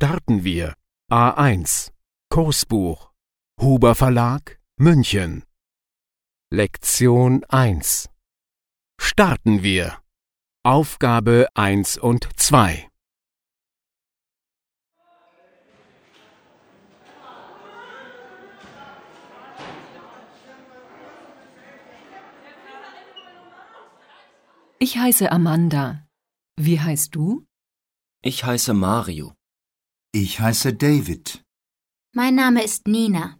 Starten wir. A1. Kursbuch. Huber Verlag, München. Lektion 1. Starten wir. Aufgabe 1 und 2. Ich heiße Amanda. Wie heißt du? Ich heiße Mario. Ich heiße David. Mein Name ist Nina.